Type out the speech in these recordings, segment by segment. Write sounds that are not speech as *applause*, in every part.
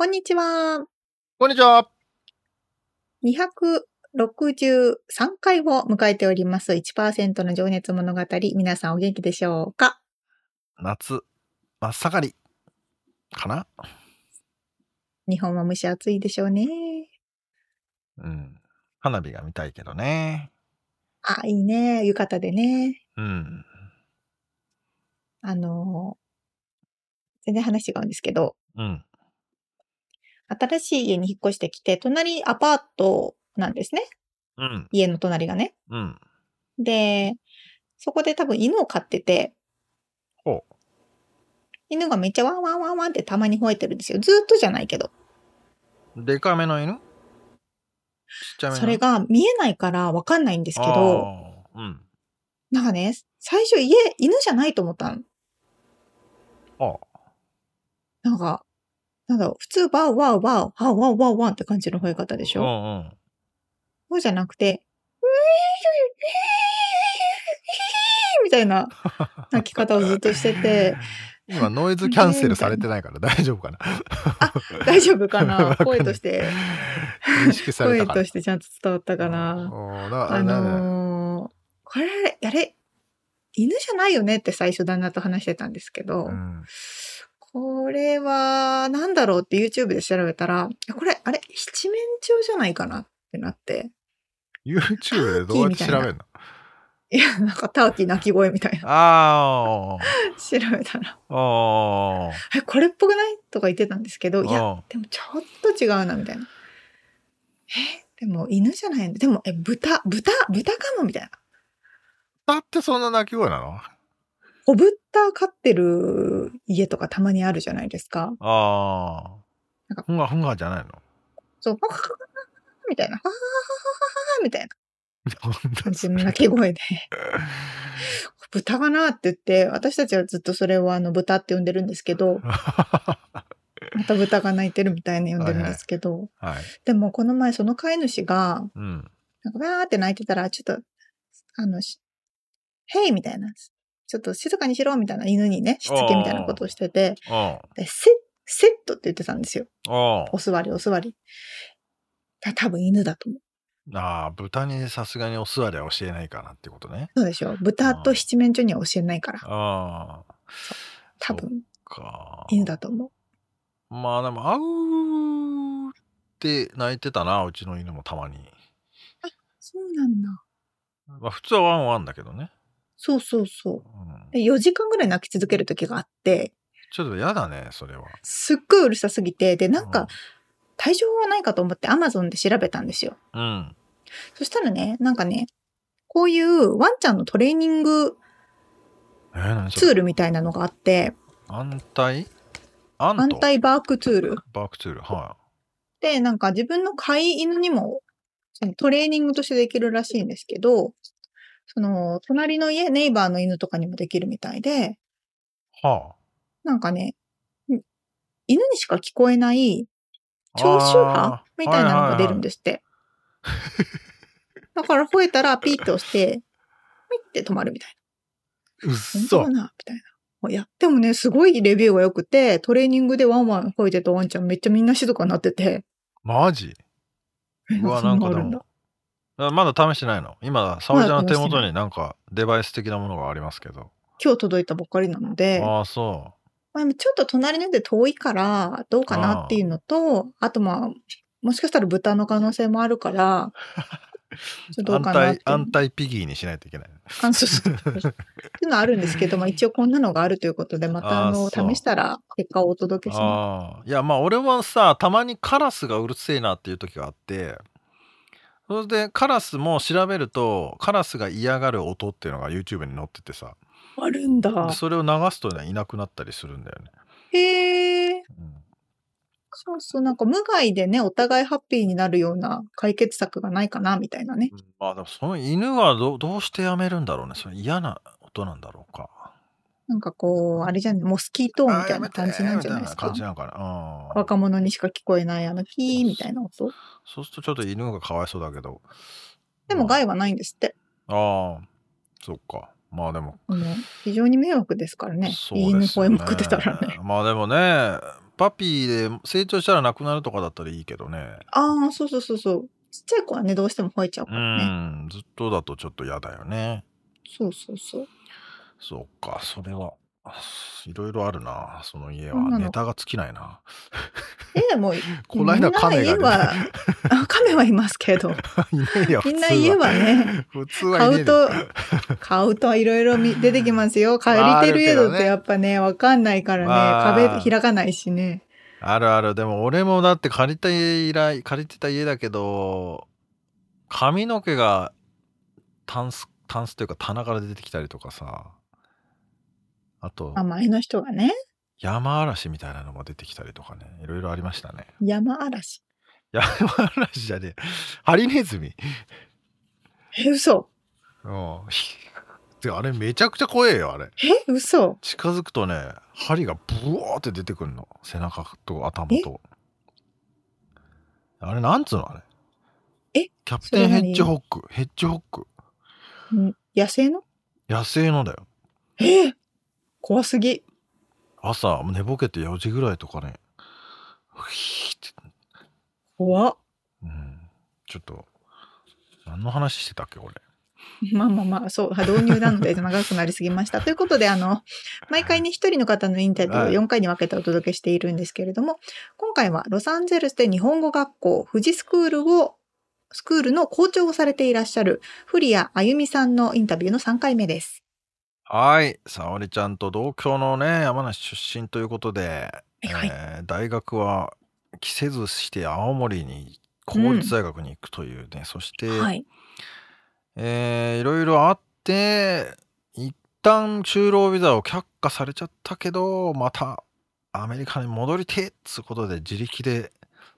こんにちは。こんにちは。263回を迎えております。1%の情熱物語。皆さんお元気でしょうか？夏、真っ盛り。かな？日本は蒸し暑いでしょうね。うん。花火が見たいけどね。あ、いいね。浴衣でね。うん。あのー全然話違うんですけど、うん。新しい家に引っ越してきて、隣アパートなんですね。うん。家の隣がね。うん。で、そこで多分犬を飼ってて、ほ犬がめっちゃワンワンワンワンってたまに吠えてるんですよ。ずーっとじゃないけど。う。でかめの犬？ちっちゃめの？それが見えないからわかんないんですけど、うん。なんかね、最初家、犬じゃないと思ったの。あなんか、なんだろう、普通、ワウワウワウ、ワウワウワウワウって感じの吠え方でしうょ、んうん。そうじゃなくて、みたいな泣き方をずっとしてて、*laughs* 今ノイズキャンセルされてないから大丈夫かな？大丈夫かな？*laughs* 声として、認識され声たかな？としてちゃんと伝わったかな？あなのーこれ、あれ、犬じゃないよねって最初旦那と話してたんですけど、うん。これは、なんだろうって YouTube で調べたら、これ、あれ、七面鳥じゃないかな？ってなって、YouTube でどうやって調べるの？いや、なんかターキー鳴き声みたいな。あ調べたら、あ。ああ。え、これっぽくない？とか言ってたんですけど、いや、あでもちょっと違うな、みたいな。え、でも犬じゃないんだ。でも、え、豚、豚、豚かもみたいな。だってそんな鳴き声なの？小豚飼ってる家とかたまにあるじゃないですか。あなんかあ。ふんがふんがじゃないの？そう、ははははみたいな。はははははみたいな感じの鳴き声で。豚かなって言って、私たちはずっとそれをあの豚って呼んでるんですけど、*laughs* また豚が鳴いてるみたいに呼んでるんですけど、はい。でもこの前その飼い主が、うん。なんかわーって泣いてたら、ちょっと、あの、しへいみたいな、ちょっと静かにしろみたいな犬にね、しつけみたいなことをしてて、あでセセットって言ってたんですよ。あ。お座りお座り。た多分犬だと思う。ああ、豚にさすがにお座りは教えないかなってことね。そうでしょ豚と七面鳥には教えないから。ああ。多分か。犬だと思う。まあでも、あうーって泣いてたな、うちの犬もたまに。そうなんだ。まあ普通はワンワンだけどね。そうそうそう。うん、で4時間ぐらい泣き続ける時があって、ちょっと嫌だね、それは。すっごいうるさすぎて、で、なんうんか、対処法はないかと思って Amazon で調べたんですよ。うん。そしたらね、なんかね、こういうワンちゃんのトレーニングツールみたいなのがあって、安泰？アント？アンタイバークツールバークツール。はで、なんか自分の飼い犬にもトレーニングとしてできるらしいんですけど、その、隣の家、ネイバーの犬とかにもできるみたいで、い。はなんかね、ん犬にしか聞こえないあ。聴臭波みたいなのが出るんでですって。だから吠えたらピーって押して、ピッて止まるみたいな。うっ本当そか。なみたいな。いや、でもね、すごいレビューが良くて、トレーニングでワンワン吠えてたワンちゃんめっちゃみんな静かになってて。マジ？えうわ、そなんかでも。。あまだ試してないの？今、沙織ちゃんの手元になんかデバイス的なものがありますけど。今日届いたばっかりなので、ああ、そまあ、ちょっと隣ので遠いからどうかなっていうのと、あとまあ、もしかしたら豚の可能性もあるから、*laughs* ちょっとどう安かなって。泰安泰ピギーにしないといけない。あそうそう。っていうのはあるんですけど、*laughs* まあ一応こんなのがあるということで、またあの、試したら結果をお届けしまああ。いやまあ俺もさたまにカラスがうるせえなっていう時があってそれでカラスも調べるとカラスが嫌がる音っていうのが YouTube に載っててさす。あるんだで。それを流すとねいなくなったりするんだよね、へえ。うんそうそう、なんか無害でね、お互いハッピーになるような解決策がないかな、みたいなね。まあでもその犬はどどうしてやめるんだろうねそれ嫌な音なんだろうかなんかこう、あれじゃん、モスキートーンみたいな感じなんじゃないですか？感。じなのかな、うん、若者にしか聞こえないあのキーみたいな音？そうするとちょっと犬がかわいそうだけどでもまあ害はないんですって。ああそっかまあでも非常に迷惑ですからね。犬吠えまくってたらね。まあでもねパピーで成長したらなくなるとかだったらいいけどねああ、そうそうそうそう。ちっちゃい子はね、どうしても吠えちゃうかうらね。んずっとだとちょっと嫌だよねそうそうそう。そっかそれはいろいろあるなその家そんなの。はネタが尽きないな。え、でも、*laughs* こないだ亀がみんな家は、あ亀はいますけど、*laughs* いねえよみんな家はね、普通はいねえ買うと、買うといろいろみ出てきますよ。*laughs* 借りてる家だってやっぱね、わかんないからまあ。ね、壁開かないしね。あるある。でも俺もだって借りた家以来借りてた家だけど髪の毛がタンスタンスというか棚から出てきたりとかさあとあ、前の人がね、山嵐みたいなのも出てきたりとかね。いろいろありましたね。山嵐。山嵐じゃねえ。ハリネズミ。え、嘘。うん。であれめちゃくちゃ怖えよあれ。え、嘘。近づくとね針がブワーって出てくるの。背中と頭と。あれなんつうのあれ？え？キャプテンヘッジホック。ヘッジホック。ん。野生の？野生のだよ。え？怖すぎ。朝寝ぼけて4時ぐらいとかねふひーって、怖っ。うん、ちょっと何の話してたっけ俺まあまあまあ、そう、導入なので長くなりすぎました。*laughs* ということで、あの、毎回ね、一人の方のインタビューをはい4回に分けてお届けしているんですけれども、今回はロサンゼルスで日本語学校、富士スクールを、スクールの校長をされていらっしゃる、古谷あゆみさんのインタビューの3回目です。はい沙織ちゃんと同郷のね山梨出身ということで、はいはいえー大学は着せずして青森に公立大学に行くというね、そして、はい。えーいろいろあって一旦就労ビザを却下されちゃったけどまたアメリカに戻りてえっつうことで自力で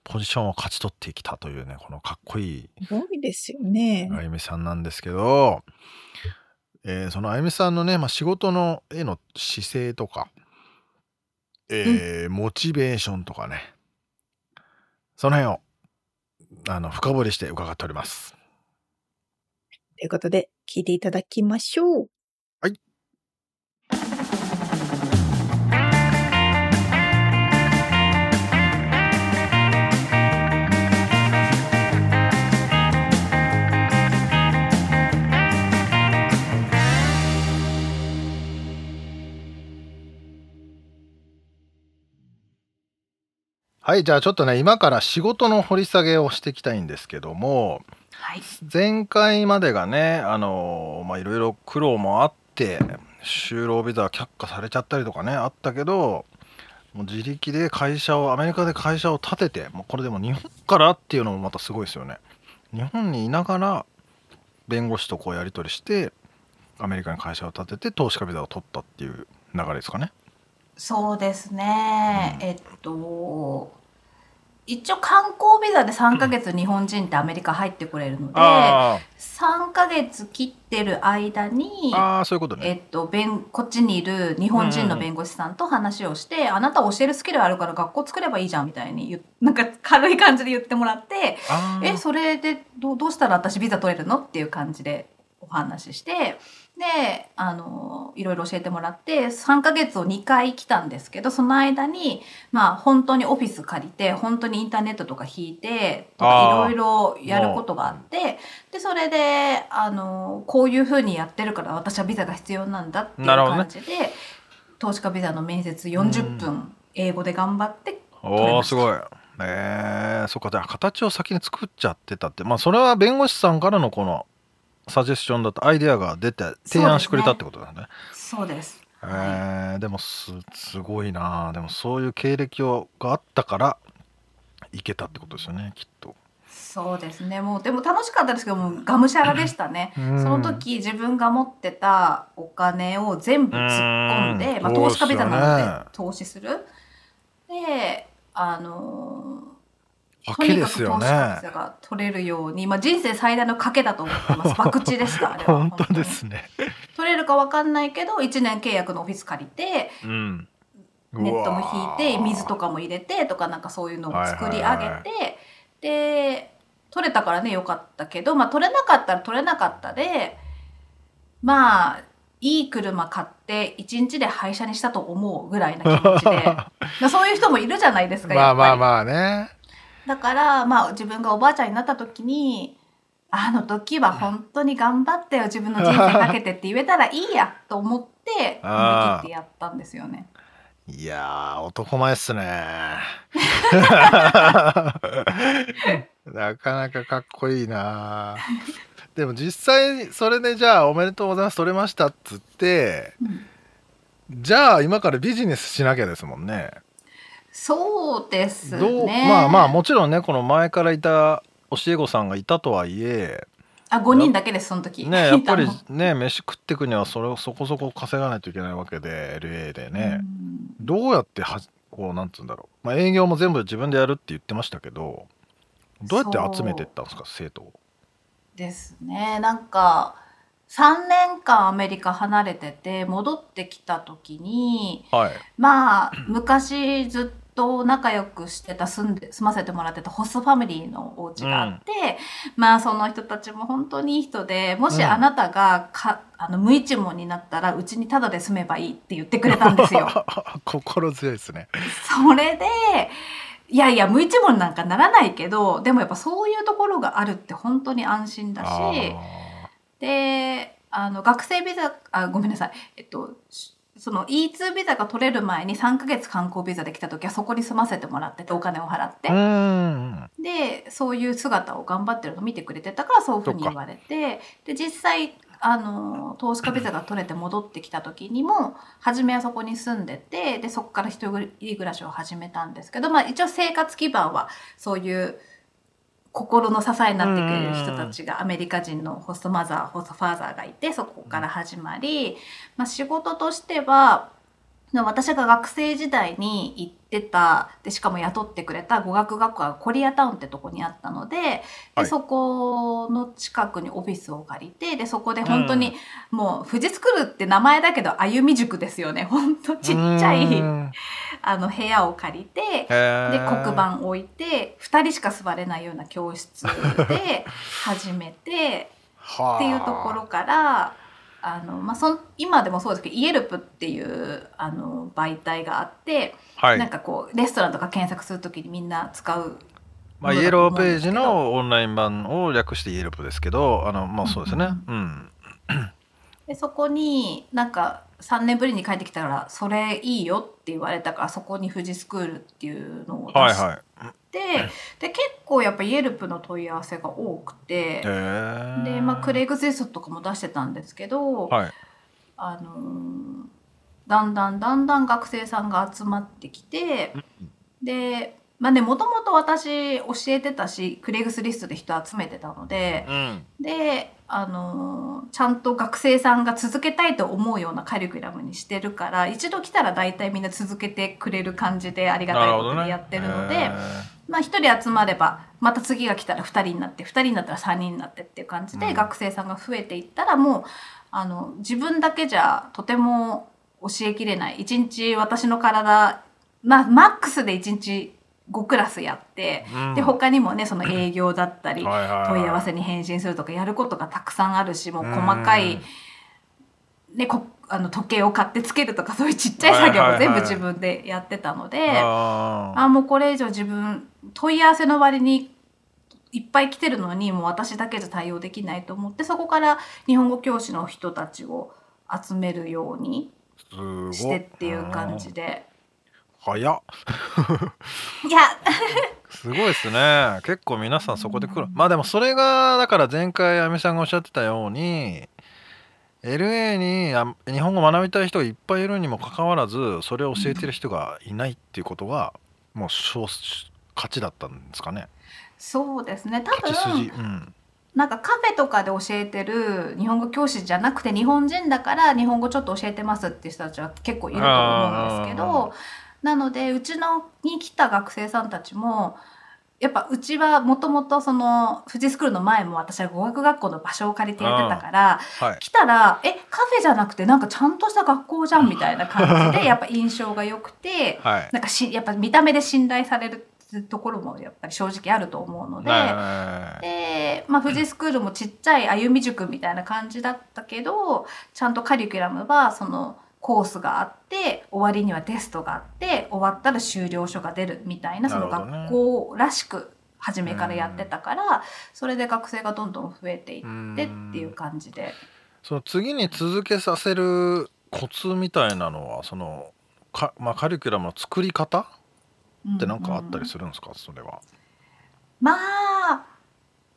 ポジションを勝ち取ってきたというねこのかっこいいすごいですよね。あゆみさんなんですけど、えーそのあゆみさんのね、まあ、仕事のへの姿勢とか、えーモチベーションとかねその辺をあの深掘りして伺っております。ということで、聞いていただきましょう。はい、じゃあちょっとね、今から仕事の掘り下げをしていきたいんですけども、はい。前回までがね、あのまあいろいろ苦労もあって、就労ビザ却下されちゃったりとかね、あったけど、もう自力で会社を、アメリカで会社を建てて、もうこれでも日本からっていうのもまたすごいですよね。日本にいながら、弁護士とこうやり取りして、アメリカに会社を建てて、投資家ビザを取ったっていう流れですかね。そうですね。うんえっと、一応観光ビザで3ヶ月日本人ってアメリカ入ってくれるので、あ3ヶ月切ってる間にー、あー、そういうことね。えっと、弁こっちにいる日本人の弁護士さんと話をして、あなた教えるスキルあるから学校作ればいいじゃんみたいに *laughs* なんか軽い感じで言ってもらって、えそれでどうどうしたら私ビザ取れるのっていう感じでお話ししてであのいろいろ教えてもらって3ヶ月を2回来たんですけどその間にまあ本当にオフィス借りて本当にインターネットとか引いてとかいろいろやることがあってでそれであのこういうふうにやってるから私はビザが必要なんだっていう感じで、投資家ビザの面接40分英語で頑張っておー、ました。すごい。えー、そっか。じゃあ形を先に作っちゃってたって。まあそれは弁護士さんからのこのサジェスションだったアイデアが出て提案してくれたってことだね。そうです。えーでもすすごいなでもそういう経歴をがあったからいけたってことですよねきっと。そうですね。もうでも楽しかったですけどもうがむしゃらでしたね。うんその時自分が持ってたお金を全部突っ込んで、うんまあ投資家ビザなので投資する。で、あの賭とにかく投資家ビねザ。が取れるように、まあ人生最大の賭けだと思ってます。*laughs* 博打でしたあれは。本当ですね。取れるかわかんないけど1年契約のオフィス借りてうん。ネットも引いて水とか。かも入れてとかなんかそういうのを作り上げて、はいはいはいで取れたからねよかったけど、まあ、取れなかったら取れなかったでまあいい車買って1日で廃車にしたと思うぐらいな気持ちで *laughs* まあそういう人もいるじゃないですかまあ。まあまあね。だからまあ自分がおばあちゃんになった時にあの時は本当に頑張ったよ自分の人生かけてって言えたらいいやと思って *laughs* 乗り切ってやったんですよね。いやー男前っすね。*laughs* なかなかかっこいいな。でも実際それでじゃあおめでとうございます取れましたっつってうんじゃあ今からビジネスしなきゃですもんね。そうですね。まあまあもちろんねこの前からいた教え子さんがいたとはいえあ5人だけですその時。ねやっぱりね *laughs* 飯食ってくにはそれをそこそこ稼がないといけないわけで LA でね、うんどうやってはこうなんつうんだろう、まあ、営業も全部自分でやるって言ってましたけどどうやって集めていったんですか生徒を。ですね。なんか3年間アメリカ離れてて戻ってきた時にはい、まあ昔ずっと仲良くしてた住んで住ませてもらってたホストファミリーのお家があって、まあその人たちも本当にいい人でもしうんあなたがか、あの無一文になったらうちにタダで住めばいいって言ってくれたんですよ。*laughs* 心強いですね。それでいやいや無一文なんかならないけどでもやっぱそういうところがあるって本当に安心だしあであの学生ビザあごめんなさいえっとしその E2 ビザが取れる前に3ヶ月観光ビザで来た時はそこに住ませてもらっててお金を払って。でそういう姿を頑張ってるのを見てくれてたからそういうふうに言われて。で実際あの投資家ビザが取れて戻ってきた時にも初めはそこに住んでてでそこから一人暮らしを始めたんですけど、まあ、一応生活基盤はそういう心の支えになってくれる人たちがアメリカ人のホストマザーホストファーザーがいてそこから始まり、まあ、仕事としては私が学生時代に行ってたでしかも雇ってくれた語学学校がコリアタウンってとこにあったのでで、はい。そこの近くにオフィスを借りてでそこで本当にもう富士スクールって名前だけど歩み塾ですよね。本当ちっちゃいうん。あの部屋を借りてへでー黒板置いて2人しか座れないような教室で始めてはあ。っていうところからあの、まあ、そん今でもそうですけどイエルプっていうあの媒体があって、はい。なんかこうレストランとか検索するときにみんな使うまあ、イエローページのオンライン版を略してイエロープですけどあのまあそうですね。うんでそこになんか3年ぶりに帰ってきたら「それいいよ」って言われたからそこに富士スクールっていうのを出しはいはい。て、で結構やっぱイエルプの問い合わせが多くてでまあ、クレイグスリストとかも出してたんですけど、はい。あのーだんだんだんだん学生さんが集まってきて、でまあねもともと私教えてたしクレイグスリストで人集めてたのでうん。で、あのーちゃんと学生さんが続けたいと思うようなカリキュラムにしてるから一度来たら大体みんな続けてくれる感じでありがたいことでやってるので。へまあ、1人集まればまた次が来たら2人になって2人になったら3人になってっていう感じで、うん。学生さんが増えていったらもうあの自分だけじゃとても教えきれない1日私の体、まあ、マックスで1日5クラスやって、うん。で他にもねその営業だったり、問い合わせに返信するとかやることがたくさんあるしもう細かい、ね、こあの時計を買ってつけるとかそういうちっちゃい作業はいはいはい。も全部自分でやってたので。ああもうこれ以上自分問い合わせの割にいっぱい来てるのにもう私だけじゃ対応できないと思ってそこから日本語教師の人たちを集めるようにしてっていう感じで。早っ。いや。すごいですね。結構皆さんそこで来る。まあでもそれがだから前回亜美さんがおっしゃってたように LA にあ日本語学びたい人がいっぱいいるにもかかわらずそれを教えてる人がいないっていうことがもう勝勝ちだったんですかね。そうですね。多分うん。なんかカフェとかで教えてる日本語教師じゃなくて日本人だから日本語ちょっと教えてますっていう人たちは結構いると思うんですけあどなのでうちのに来た学生さんたちもやっぱうちはもともとその富士スクールの前も私は語学学校の場所を借りてやってたからはい。来たらえカフェじゃなくてなんかちゃんとした学校じゃんみたいな感じでやっぱ印象が良くてはい。なんかしやっぱ見た目で信頼されるところもやっぱり正直あると思うので。はい。で、まあ、富士スクールもちっちゃい歩み塾みたいな感じだったけどちゃんとカリキュラムはそのコースがあって終わりにはテストがあって終わったら修了書が出るみたいなその学校らしく初めからやってたからそれで学生がどんどん増えていってっていう感じで。その次に続けさせるコツみたいなのはそのか、まあ、カリキュラムの作り方って何かあったりするんですか、それは。まあ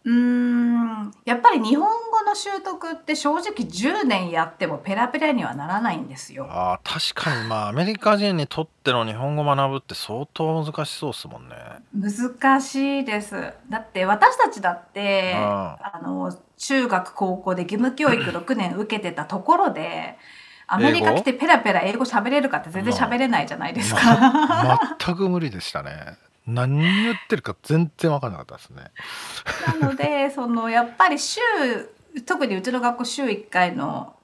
うーんやっぱり日本語の習得って正直10年やってもペラペラにはならないんですよ。あー確かにまあアメリカ人にとっての日本語学ぶって相当難しそうですもんね。難しいですだって私たちだってああの中学高校で義務教育 *laughs* 6年受けてたところでアメリカ来てペラペラ英語喋れるかって全然喋れないじゃないですか。ま全く無理でしたね。何言ってるか全然分からなかったですね。なので *laughs* そのやっぱり週特にうちの学校週1回の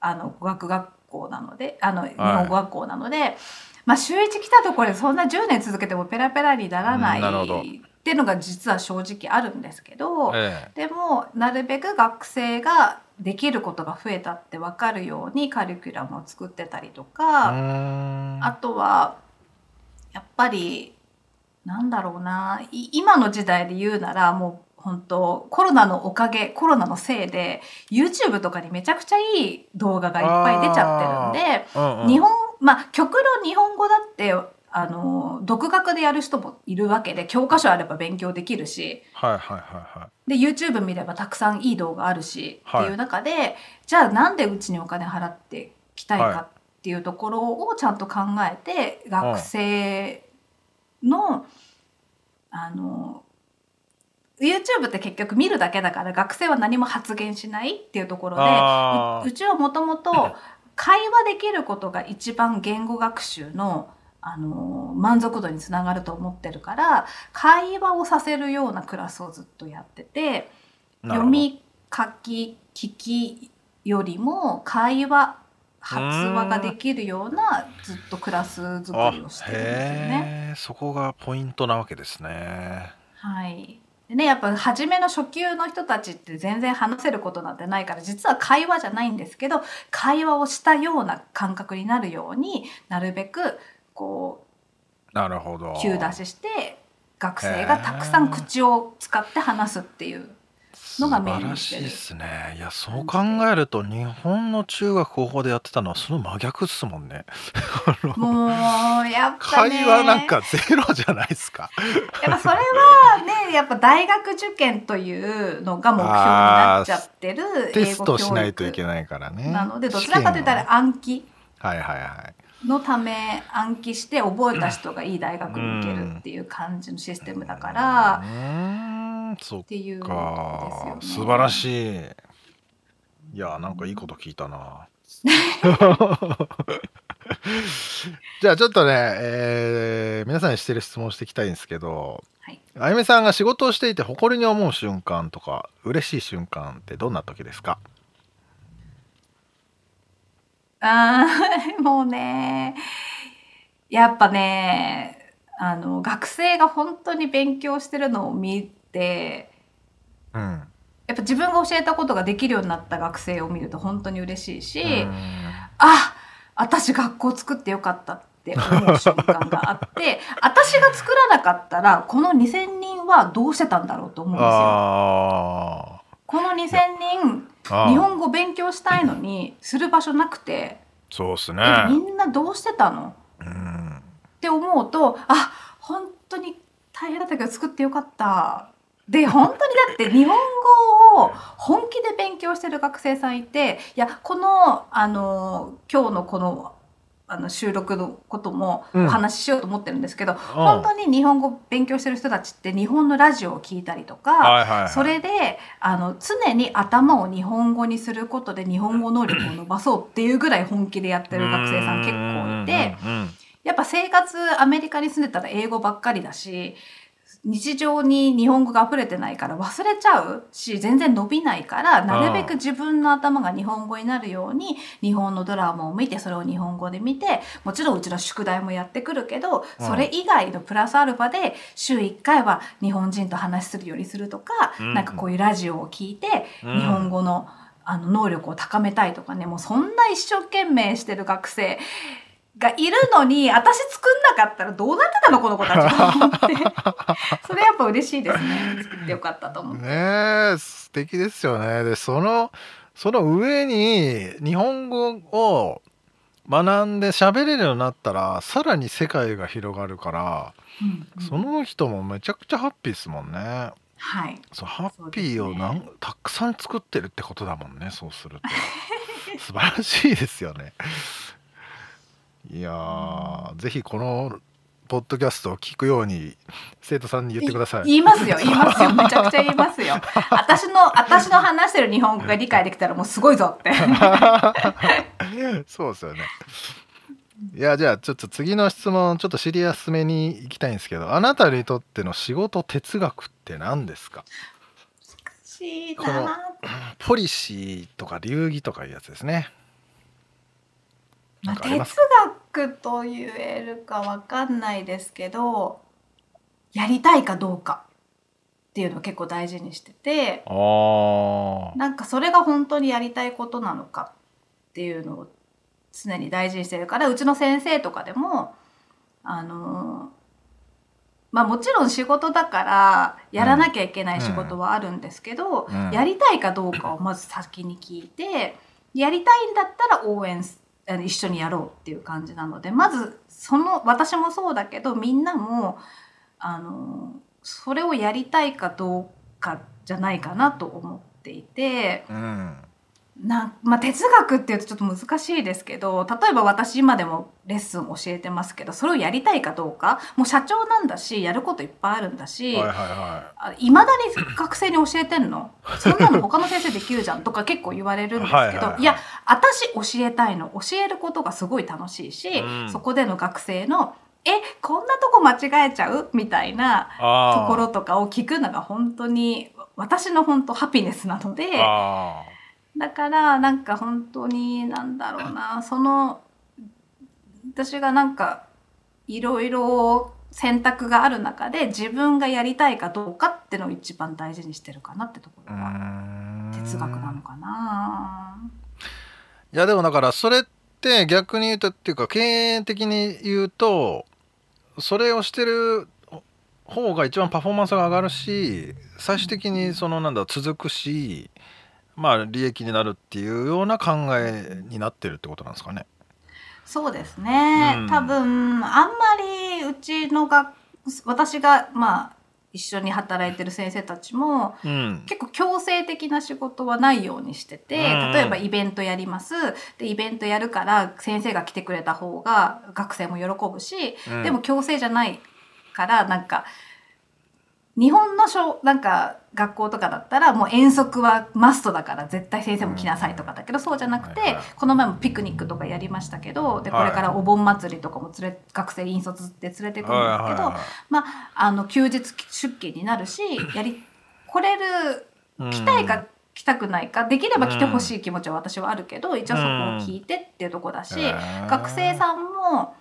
あの語学学校なのであの日本語学校なので、まあ、週1来たところでそんな10年続けてもペラペラにならないうんっていうのが実は正直あるんですけど。えでもなるべく学生ができることが増えたって分かるようにカリキュラムを作ってたりとか、あとはやっぱりなんだろうな。い今の時代で言うならもう本当コロナのおかげコロナのせいで YouTube とかにめちゃくちゃいい動画がいっぱい出ちゃってるんで。うんうん。日本まあ極論日本語だってあの独学でやる人もいるわけで教科書あれば勉強できるし。はいはいはいはい。で YouTube 見ればたくさんいい動画あるし、はい。っていう中でじゃあなんでうちにお金払ってきたいかっていうところをちゃんと考えて、学生のあの YouTube って結局見るだけだから学生は何も発言しないっていうところでううちはもともと *laughs* 会話できることが一番言語学習のあの満足度につながると思ってるから会話をさせるようなクラスをずっとやってて読み書き聞きよりも会話発話ができるようなずっとクラス作りをしてるんですよね。そこがポイントなわけですね。はいでね、やっぱ初めの初級の人たちって全然話せることなんてないから実は会話じゃないんですけど会話をしたような感覚になるようになるべくこなるほど。う急出しして学生がたくさん口を使って話すっていうのがメインにしてる素晴らしいですね。いやそう考えると日本の中学高校でやってたのはその真逆っすもんね。もうやっぱね会話なんかゼロじゃないですか。やっぱそれはね *laughs* やっぱ大学受験というのが目標になっちゃってるテ英語教育ストしないといけないからね。なのでどちらかといったら暗記はいはいはい。のため暗記して覚えた人がいい大学に行けるっていう感じのシステムだからうーんそっっていうかね。素晴らしい。いやなんかいいこと聞いたな。*laughs* じゃあちょっとね、えー皆さんにしてる質問していきたいんですけど、はいあゆみさんが仕事をしていて誇りに思う瞬間とか嬉しい瞬間ってどんな時ですか？あー *laughs* もうねやっぱねあの学生が本当に勉強してるのを見てうん。やっぱ自分が教えたことができるようになった学生を見ると本当に嬉しいし、うんあ私学校作ってよかったって思う瞬間があって *laughs* 私が作らなかったらこの2,000人はどうしてたんだろうと思うんですよ。あこの2,000人日本語勉強したいのにする場所なくて、そうっすね。えみんなどうしてたの？うんって思うとあ本当に大変だったけど作ってよかった。で本当にだって日本語を本気で勉強してる学生さんいていやこのあの今日のこのあの収録のこともうん。お話ししようと思ってるんですけど、本当に日本語勉強してる人たちって日本のラジオを聞いたりとか、はいはいはい、それであの常に頭を日本語にすることで日本語能力を伸ばそうっていうぐらい本気でやってる学生さん結構いてうんうんうん。やっぱ生活アメリカに住んでたら英語ばっかりだし日常に日本語が溢れてないから忘れちゃうし全然伸びないからなるべく自分の頭が日本語になるように日本のドラマを見てそれを日本語で見てもちろんうちの宿題もやってくるけどうんそれ以外のプラスアルファで週1回は日本人と話するようにするとか、うん。なんかこういうラジオを聞いてうん。日本語のあの能力を高めたいとかねもうそんな一生懸命してる学生がいるのに私作んなかったらどうなってたのこの子たちと思って。*laughs* それやっぱ嬉しいですね。作ってよかったと思って。ねえ素敵ですよね。でそのその上に日本語を学んで喋れるようになったらさらに世界が広がるから、うんうん。その人もめちゃくちゃハッピーですもんね。はい。そうハッピーをなん、そうたくさん作ってるってことだもんねそうすると。素晴らしいですよねいやーぜひこのポッドキャストを聞くように生徒さんに言ってください。言いますよ言いますよ。めちゃくちゃ言いますよ。私の私の話してる日本語が理解できたらもうすごいぞって。*laughs* そうですよね。いやじゃあちょっと次の質問ちょっとシリアスめに行きたいんですけどあなたにとっての仕事哲学って何ですか？このなポリシーとか流儀とかいうやつですね。なんかあ哲す学と言えるかわかんないですけどやりたいかどうかっていうのを結構大事にしててなんかそれが本当にやりたいことなのかっていうのを常に大事にしてるからうちの先生とかでもあのまあもちろん仕事だからやらなきゃいけない仕事はあるんですけど、うん。やりたいかどうかをまず先に聞いてやりたいんだったら応援すあの一緒にやろうっていう感じなのでまずその私もそうだけどみんなもあのそれをやりたいかどうかじゃないかなと思っていてうん。な、まあ、哲学っていうとちょっと難しいですけど例えば私今でもレッスン教えてますけどそれをやりたいかどうかもう社長なんだしやることいっぱいあるんだし、はいはいまだに学生に教えてんの？そんなの他の先生できるじゃん？とか結構言われるんですけどはいはいはいい。や私教えたいの。教えることがすごい楽しいし、うん。そこでの学生の「えこんなとこ間違えちゃう?」みたいなところとかを聞くのが本当に私の本当ハピネスなのであだからなんか本当になんだろうなその私がなんかいろいろ選択がある中で自分がやりたいかどうかってのを一番大事にしてるかなってところが哲学なのかな。いやでもだからそれって逆に言うとっていうか経営的に言うとそれをしてる方が一番パフォーマンスが上がるし最終的にそのなんだ続くしまあ利益になるっていうような考えになってるってことなんですかね。そうですね、うん。多分あんまりうちのが私がまあ一緒に働いてる先生たちもうん、結構強制的な仕事はないようにしててうん。例えばイベントやります。でイベントやるから先生が来てくれた方が学生も喜ぶし、うん。でも強制じゃないからなんか日本の小なんか学校とかだったらもう遠足はマストだから絶対先生も来なさいとかだけど、そうじゃなくて、この前もピクニックとかやりましたけどでこはい。れからお盆祭りとかも連れ学生引率で連れてくるんですけど、まあ、あの休日出勤になるし *laughs* やり来れるうん来たいか来たくないかできれば来てほしい気持ちは私はあるけど一応そこを聞いてっていうとこだし、学生さんも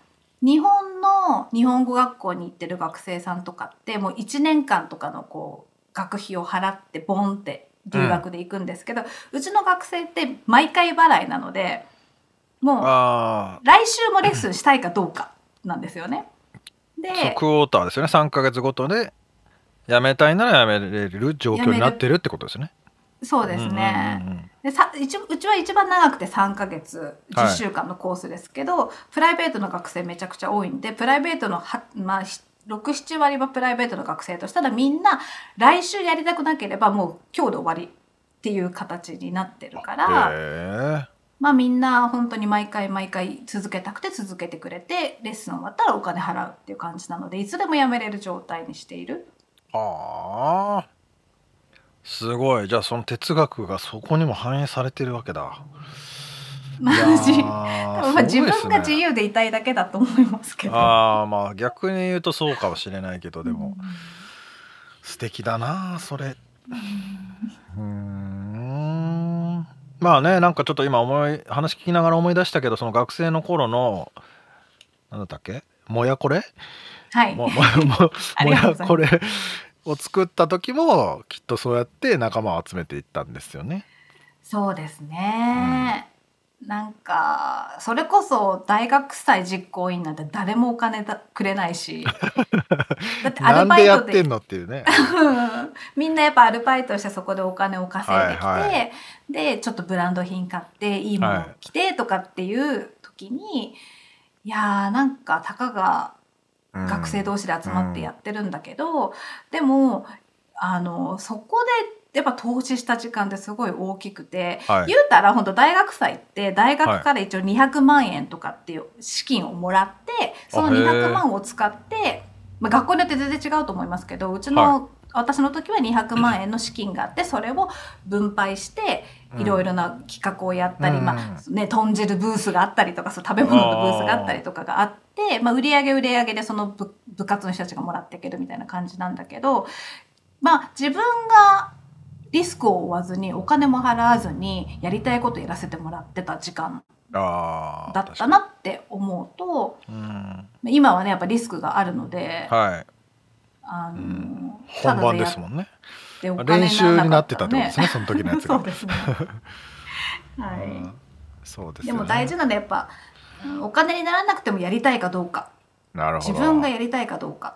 日本の日本語学校に行ってる学生さんとかってもう1年間とかのこう学費を払ってボンって留学で行くんですけど、うちの学生って毎回払いなのでもうあ来週もレッスンしたいかどうかなんですよね。でクォーターですよね3ヶ月ごとで辞めたいなら辞めれる状況になってるってことですね。そうですね。うんうんうんでさ一うちは一番長くて3ヶ月はい。10週間のコースですけど、プライベートの学生めちゃくちゃ多いんでプライベートのは、まあ、ひ67割はプライベートの学生としたらみんな来週やりたくなければもう今日で終わりっていう形になってるから、へまあみんな本当に毎回毎回続けたくて続けてくれてレッスン終わったらお金払うっていう感じなのでいつでもやめれる状態にしている。えああすごい。じゃあその哲学がそこにも反映されてるわけだ。いやま自分が自由でいたいだけだと思いますけど。ああまあ逆に言うとそうかもしれないけどでも、素敵だなそれ。うーん。まあねなんかちょっと今思い話聞きながら思い出したけどその学生の頃のなんだったっけ？もやこれ？はい。もも *laughs* もやこれを作った時もきっとそうやって仲間を集めていったんですよね。そうですね。なんかそれこそ大学祭実行委員なんて誰もお金だくれないし *laughs* だってアルバイトででやってんのっていうね。う *laughs* んみんなやっぱアルバイトしてそこでお金を稼いできて、はいはいでちょっとブランド品買っていいもの着てとかっていう時に、い、やーなんかたかがうん学生同士で集まってやってるんだけど、でもあのそこでやっぱ投資した時間ってすごい大きくて、はい。言うたら本当大学祭って大学から一応200万円とかっていう資金をもらってそのあへー。200万を使って、まあ、学校によって全然違うと思いますけどうちの、私の時は200万円の資金があってそれを分配してうんいろいろな企画をやったり、うん。まあね、豚汁ブースがあったりとかそう食べ物のブースがあったりとかがあってまあ、売り上げ売り上げでその部部活の人たちがもらっていけるみたいな感じなんだけど、まあ、自分がリスクを負わずにお金も払わずにやりたいことやらせてもらってた時間だったなって思うとうん今はねやっぱリスクがあるので、はい。あのうん。本番やですもんね。お金練習になってたってことですねね *laughs* その時のやつがそう。ですねはい、うんそうですね。も大事なのはやっぱうんお金にならなくてもやりたいかどうかなるほど。自分がやりたいかどうか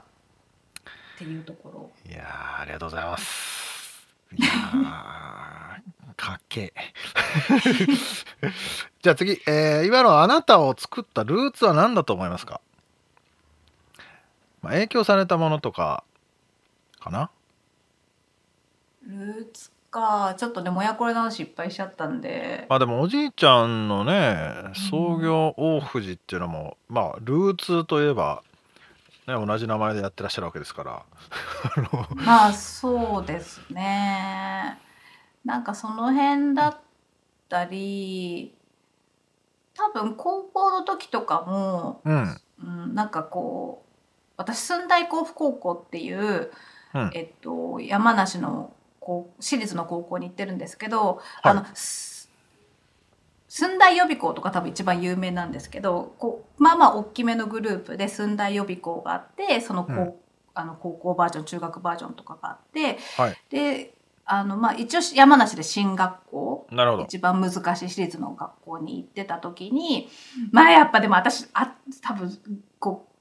っていうところいやーありがとうございます。*laughs* いやーかっけえ。*laughs* じゃあ次、えー今のあなたを作ったルーツは何だと思いますか、まあ、影響されたものとかかな？ルーツか。ちょっとねもやこれの話いっぱいしちゃったんで。まあでもおじいちゃんのね創業大藤っていうのも、まあルーツといえば、ね、同じ名前でやってらっしゃるわけですから。*laughs* まあそうですね。なんかその辺だったり多分高校の時とかも、うん。うん、なんかこう私駿台甲府高校っていう、うん。えっと、山梨の高私立の高校に行ってるんですけど、はい。あのす駿台予備校とか多分一番有名なんですけどこうまあまあ大きめのグループで駿台予備校があってその高,、うん。あの高校バージョン中学バージョンとかがあってはい。であの、まあ、一応山梨で進学校なるほど。一番難しい私立の学校に行ってた時にまあやっぱでも私あ多分こう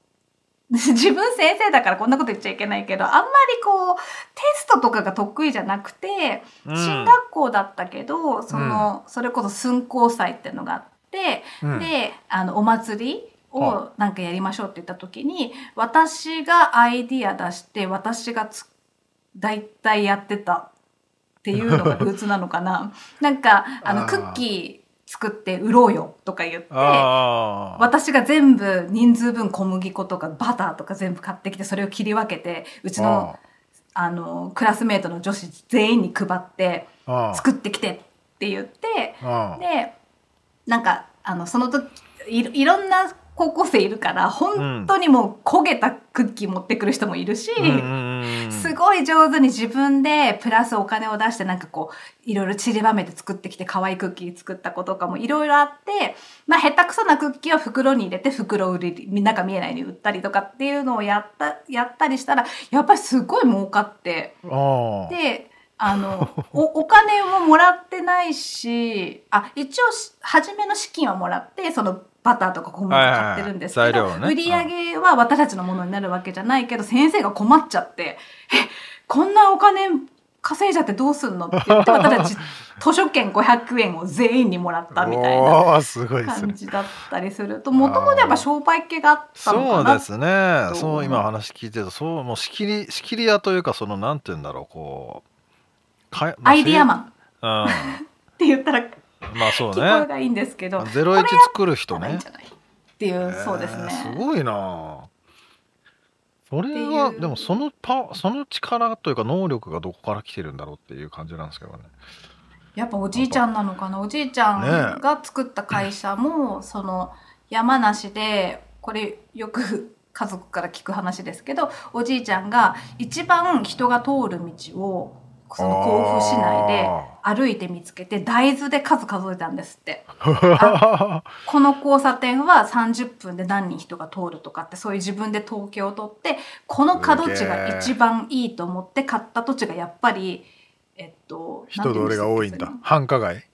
*laughs* 自分先生だからこんなこと言っちゃいけないけどあんまりこうテストとかが得意じゃなくてうん。進学校だったけど、そのそれこそ寸光祭っていうのがあって、うん。であのお祭りをはなんかやりましょうって言った時に私がアイディア出して私がつ大体やってたっていうのがルーツなのかな。なんかあのクッキー作って売ろうよとか言って私が全部人数分小麦粉とかバターとか全部買ってきてそれを切り分けてうちのあのクラスメートの女子全員に配って作ってきてって言ってでなんかあのその時いろんな高校生いるから本当にもう焦げたクッキー持ってくる人もいるし、すごい上手に自分でプラスお金を出してなんかこういろいろ散りばめて作ってきて可愛いクッキー作った子とかもいろいろあってまあ下手くそなクッキーは袋に入れて袋を売り中見えないように売ったりとかっていうのをやったやったりしたらやっぱりすごい儲かって。であのおお金ももらってないしあ一応し初めの資金はもらってそのバターとか小麦買ってるんですけど、はいはいはい。材料をね。売り上げは私たちのものになるわけじゃないけど先生が困っちゃって「えこんなお金稼いじゃってどうすんのって言って私たち図書券500円を全員にもらったみたいな感じだったりするともともとやっぱ商売系があったのそうかなですね。とそう今話聞いてるとそうもう仕切り仕切り屋というかそのなんて言うんだろうこうかアイディアマン。うん。*laughs* て言ったら聞まあそうこえねがいいんですけど、ゼロ一作る人ね。っていう、そうですね。えーすごいな。それはでもそのパその力というか能力がどこから来てるんだろうっていう感じなんですけどね。やっぱおじいちゃんなのかな？おじいちゃんが作った会社も、その山梨でこれよく家族から聞く話ですけどおじいちゃんが一番人が通る道をその甲府市内で歩いて見つけて大豆で数数えたんですって。*laughs* あこの交差点は30分で何人人が通るとかってそういう自分で統計を取ってこの角地が一番いいと思って買った土地がやっぱりえっと人通りが多いんだ。繁華街。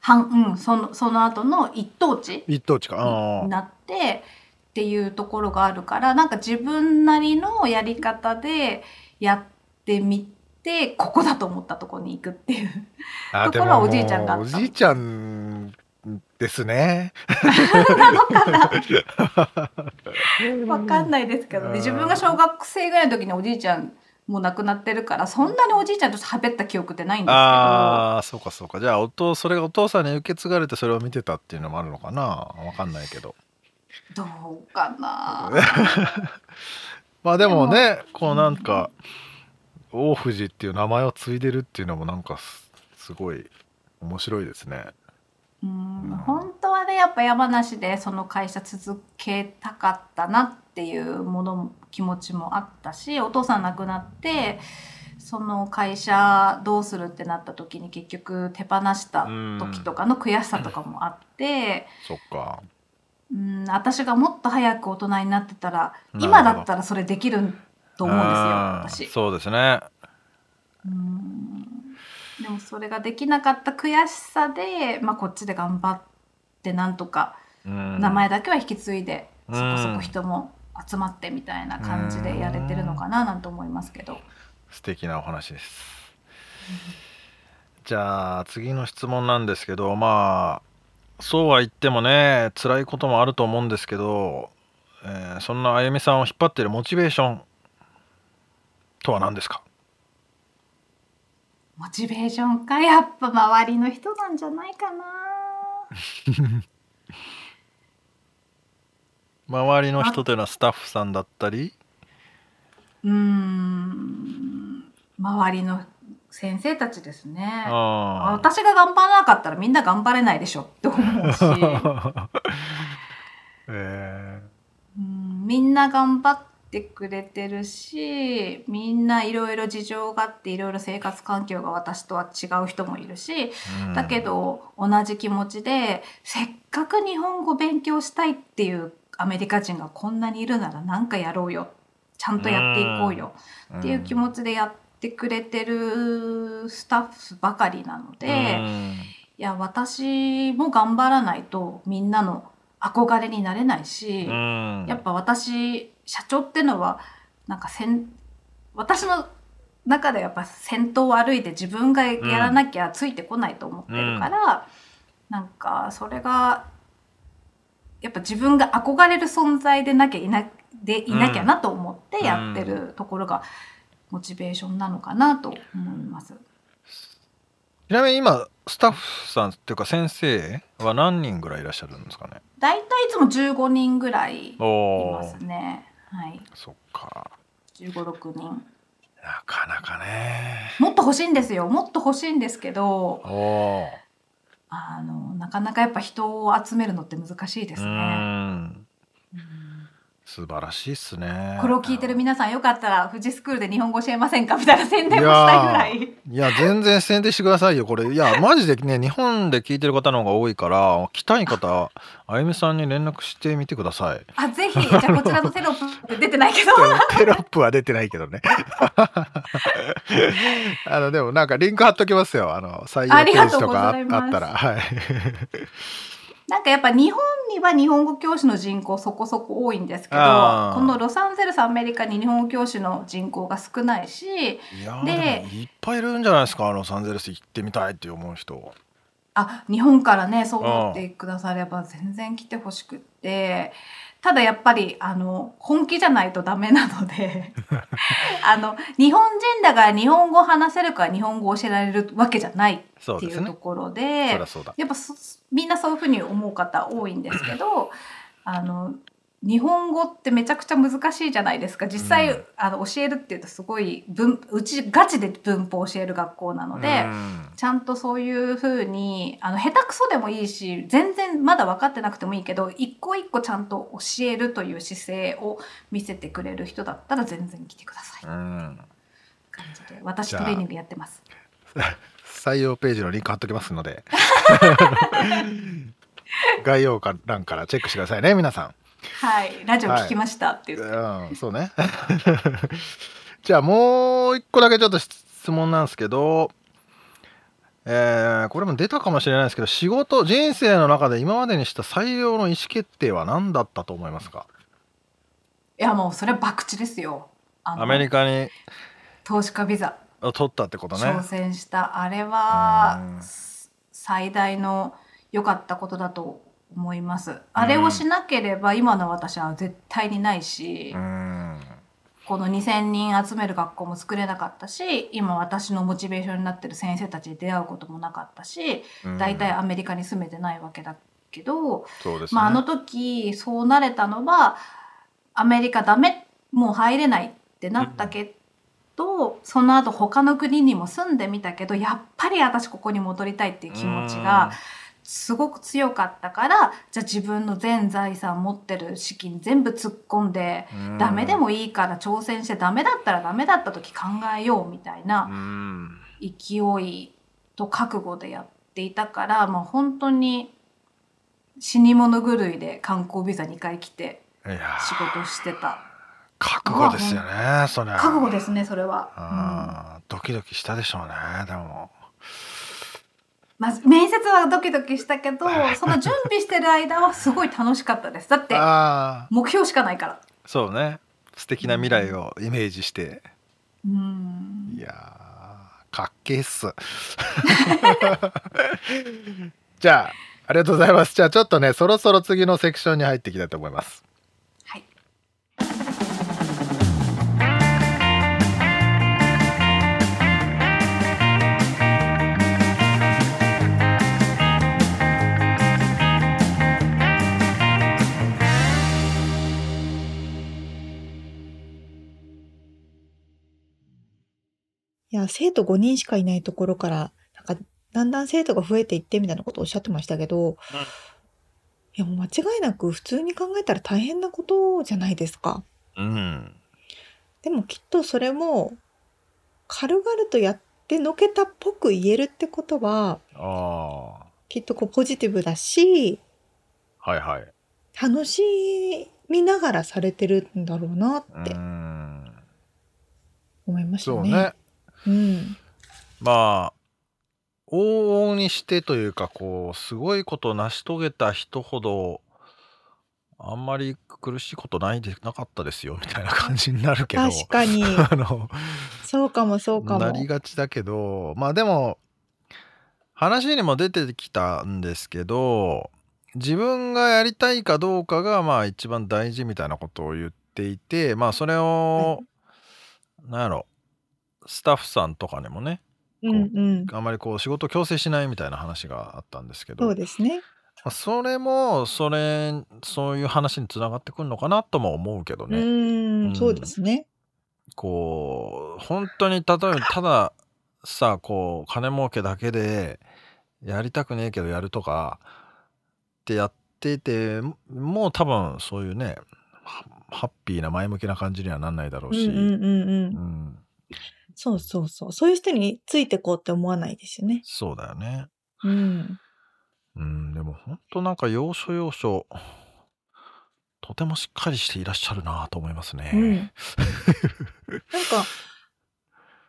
半うんそのその後の一等地一等地か。あになってっていうところがあるからなんか自分なりのやり方でやってみてここだと思ったところに行くっていう。あ *laughs* ところはおじいちゃんがおじいちゃんですね。*laughs* わかんないですけどうん。ね自分が小学生ぐらいの時におじいちゃんもう亡くなってるからそんなにおじいちゃんと喋った記憶ってないんですけど。ああそうかそうか。じゃあお父それがお父さんに受け継がれてそれを見てたっていうのもあるのかな？わかんないけど。どうかな。*laughs* まあでもねこうなんか大藤っていう名前を継いでるっていうのもなんかすすごい面白いですね。うん。本当はねやっぱ山梨でその会社続けたかったなっていうもの気持ちもあったしお父さん亡くなってその会社どうするってなった時に結局手放した時とかの悔しさとかもあって。そっか。うん、私がもっと早く大人になってたら今だったらそれできると思うんですよ私。そうですね。うん。でもそれができなかった悔しさで、まあ、こっちで頑張ってなんとかうん。名前だけは引き継いで、うん。そこそこ人も集まってみたいな感じでやれてるのかななんて思いますけど。素敵なお話です。じゃあ次の質問なんですけどまあそうは言ってもね辛いこともあると思うんですけど、えーそんなあゆみさんを引っ張っているモチベーションとは何ですか？モチベーションかやっぱ周りの人なんじゃないかな。*laughs* 周りの人というのはスタッフさんだったり？うーん。周りの先生たちですね。あ私が頑張らなかったらみんな頑張れないでしょって思うし。*laughs* ー。えうん。みんな頑張ってくれてるしみんないろいろ事情があっていろいろ生活環境が私とは違う人もいるしーうん。だけど同じ気持ちでせっかく日本語勉強したいっていうアメリカ人がこんなにいるなら何かやろうよ。ちゃんとやっていこうよ。っていう気持ちでやってくれてるスタッフばかりなので。うん。いや私も頑張らないとみんなの憧れになれないし、うん。やっぱ私社長ってのはなんか先私の中でやっぱ先頭を歩いて自分がやらなきゃついてこないと思ってるから、なんかそれがやっぱ自分が憧れる存在でなきゃいなでいなきゃなと思ってやってるところがモチベーションなのかなと思います。ちなみに今スタッフさんっていうか先生は何人ぐらいいらっしゃるんですかね？だいたいいつも15人ぐらいいますね。はい、そっか15、6人。なかなかねもっと欲しいんですよ。もっと欲しいんですけど、おおあのなかなかやっぱ人を集めるのって難しいですうね。んうん素晴らしいっすね。これを聞いてる皆さんよかったら富士スクールで日本語教えませんかみたいな宣伝もしたいぐらい。いや全然宣伝してくださいよこれ。いやマジでね日本で聞いてる方の方が多いから来たい方あゆみさんに連絡してみてください。あぜひ。じゃあこちらのテロップ出てないけど。テロップは出てないけどね。あのでもなんかリンク貼っときますよ。あの採用ページとかあったら。はいなんかやっぱ日本には日本語教師の人口そこそこ多いんですけどこのロサンゼルスアメリカに日本語教師の人口が少ないしでいっぱいいるんじゃないですかロサンゼルス行ってみたいって思う人。あ日本からねそう思ってくだされば全然来てほしくってただやっぱりあの本気じゃないとダメなので *laughs* あの日本人だから日本語を話せるから日本語を教えられるわけじゃないっていうところそでりゃそうだ。やっぱそみんなそういうふうに思う方多いんですけどあの日本語ってめちゃくちゃ難しいじゃないですか実際、うんあの教えるっていうとすごい文うちガチで文法を教える学校なので。うんちゃんとそういうふうにあの下手くそでもいいし全然まだ分かってなくてもいいけど一個一個ちゃんと教えるという姿勢を見せてくれる人だったら全然来てください。うん感じで私トレーニングやってます。*laughs* 採用ページのリンク貼っときますので *laughs* 概要欄からチェックしてくださいね皆さはい、ラジオ聞きましたって言って。ん、うん、そうね。*laughs* じゃあもう一個だけちょっと質問なんですけどえーこれも出たかもしれないですけど仕事人生の中で今までにした採用の意思決定は何だったと思いますか？いやもうそれは博打ですよ。アメリカに投資家ビザ。取ったってことね。挑戦した。あれはうん。最大の良かったことだと思います。あれをしなければ今の私は絶対にないし。うん。この2,000人集める学校も作れなかったし今私のモチベーションになってる先生たちに出会うこともなかったしうん。大体アメリカに住めてないわけだけど、ね、まあ、あの時そうなれたのはアメリカダメもう入れないってなったけど、その後他の国にも住んでみたけどやっぱり私ここに戻りたいっていう気持ちがすごく強かったからじゃあ自分の全財産持ってる資金全部突っ込んで。うん。ダメでもいいから挑戦してダメだったらダメだった時考えようみたいなうん。勢いと覚悟でやっていたから、まあ、本当に死に物狂いで観光ビザ2回来て仕事してた。覚悟ですよねそれ覚悟ですねそれは、うん。ドキドキしたでしょうねでもまず面接はドキドキしたけどその準備してる間はすごい楽しかったです。だってああ目標しかないから。そうね。素敵な未来をイメージして、うん。いやーかっけえっす。*laughs* じゃあありがとうございます。じゃあちょっとねそろそろ次のセクションに入っていきたいと思います生徒5人しかいないところから、なんか、だんだん生徒が増えていってみたいなことをおっしゃってましたけど、いや、もう間違いなく普通に考えたら大変なことじゃないですか。うん。でもきっとそれも、軽々とやってのけたっぽく言えるってことは、きっとこうポジティブだし、はいはい。楽しみながらされてるんだろうなうってん。思いましたね。そうねうん。まあ往々にしてというかこうすごいことを成し遂げた人ほどあんまり苦しいことないでなかったですよみたいな感じになるけど確かに。*laughs* あのそうかもそうかも。なりがちだけどまあでも話にも出てきたんですけど自分がやりたいかどうかがまあ一番大事みたいなことを言っていてまあそれをなんやろスタッフさんとかにもねうんうん。あまりこう仕事を強制しないみたいな話があったんですけどそうですね。まあそれもそれそういう話につながってくるのかなとも思うけどうね。ーん、そうですね。こう本当に例えばたださこう金儲けだけでやりたくねえけどやるとかってやっててもう多分そういうねハハッピーな前向きな感じにはなんないだろうし、うんうんうんうん。うんそうそうそう。そういう人についてこうって思わないですよね。そうだよね。うん。うん、でも本当なんか要所要所とてもしっかりしていらっしゃるなと思いますね。うん。*laughs* なんか、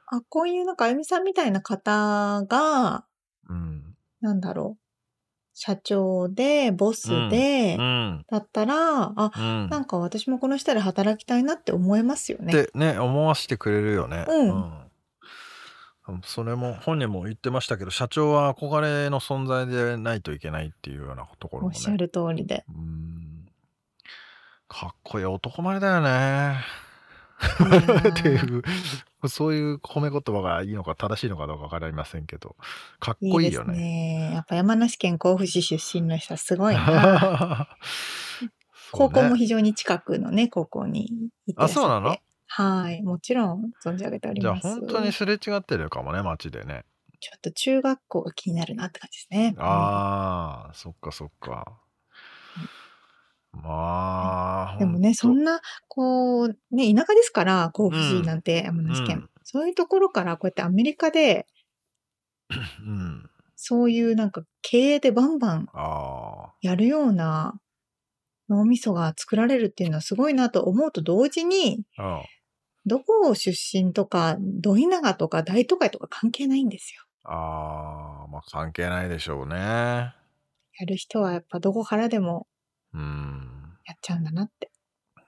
あ、こういうなんかあゆみさんみたいな方が、うん、なんだろう。社長で、ボスで、うん。だったら、あ、うん。なんか私もこの下で働きたいなって思えますよね。ってね思わせてくれるよね。うん。うん。それも本人も言ってましたけど社長は憧れの存在でないといけないっていうようなところもね。おっしゃる通りで。うん。かっこいい男前だよね。ー。*laughs* っていうそういう褒め言葉がいいのか正しいのかどうかわかりませんけどかっいいですこいいよね。ね。やっぱ山梨県甲府市出身の人はすごいな。*laughs* 高校も非常に近くのね、高校に行って。あそうなの？はい。もちろん存じ上げておりじゃあます。本当にすれ違ってるかもね街でね。ちょっと中学校が気になるなって感じですね。ああ、そっかそっか。まあ、でもね、そんな、こう、ね、田舎ですから、甲府市うんなんて山梨県、うんそういうところから、こうやってアメリカで、*clears throat* うん。そういうなんか経営でバンバンあやるような脳みそが作られるっていうのはすごいなと思うと同時に。どこ出身とか、ど田舎とか大都会とか関係ないんですよ。ああ、まあ関係ないでしょうね。やる人はやっぱどこからでもうん。やっちゃうんだなって。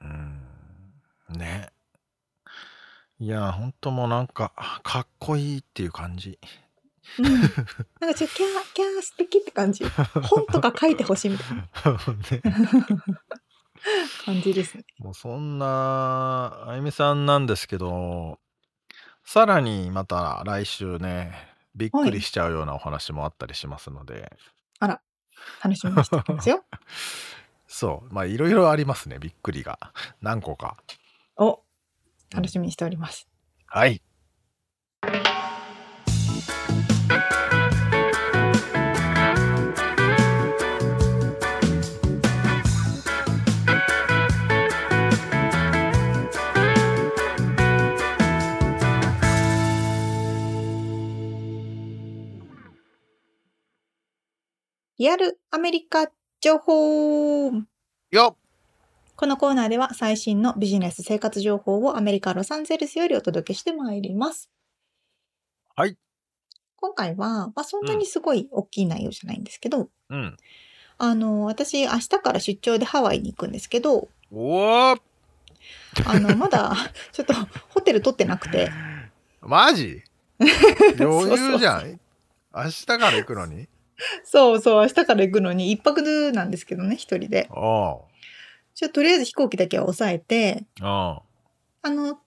うん。ね。いや、ほんともうなんか、かっこいいっていう感じ。うん。なんかちょっとキャー、キャー素敵って感じ。*laughs* 本とか書いてほしいみたいなね、感じですね。もうそんな、あゆみさんなんですけど、さらにまた来週ね、びっくりしちゃうようなお話もあったりしますので、楽しみにしてますよ。*laughs* そう、まあいろいろありますね、びっくりが。何個か。お、楽しみにしております。はい。リアルアメリカ情報よっこのコーナーでは最新のビジネス生活情報をアメリカ・ロサンゼルスよりお届けしてまいります。はい。今回は、まあ、そんなにすごい大きい内容じゃないんですけど、うん。あの、私明日から出張でハワイに行くんですけど、おーあの、まだ *laughs* ちょっとホテル取ってなくて、マジ？*laughs* 余裕じゃん。明日から行くのに？*laughs* そうそう、明日から行くのに一泊なんですけどね、一人で。あちょっととりあえず飛行機だけは抑えて、あ。ああの、よ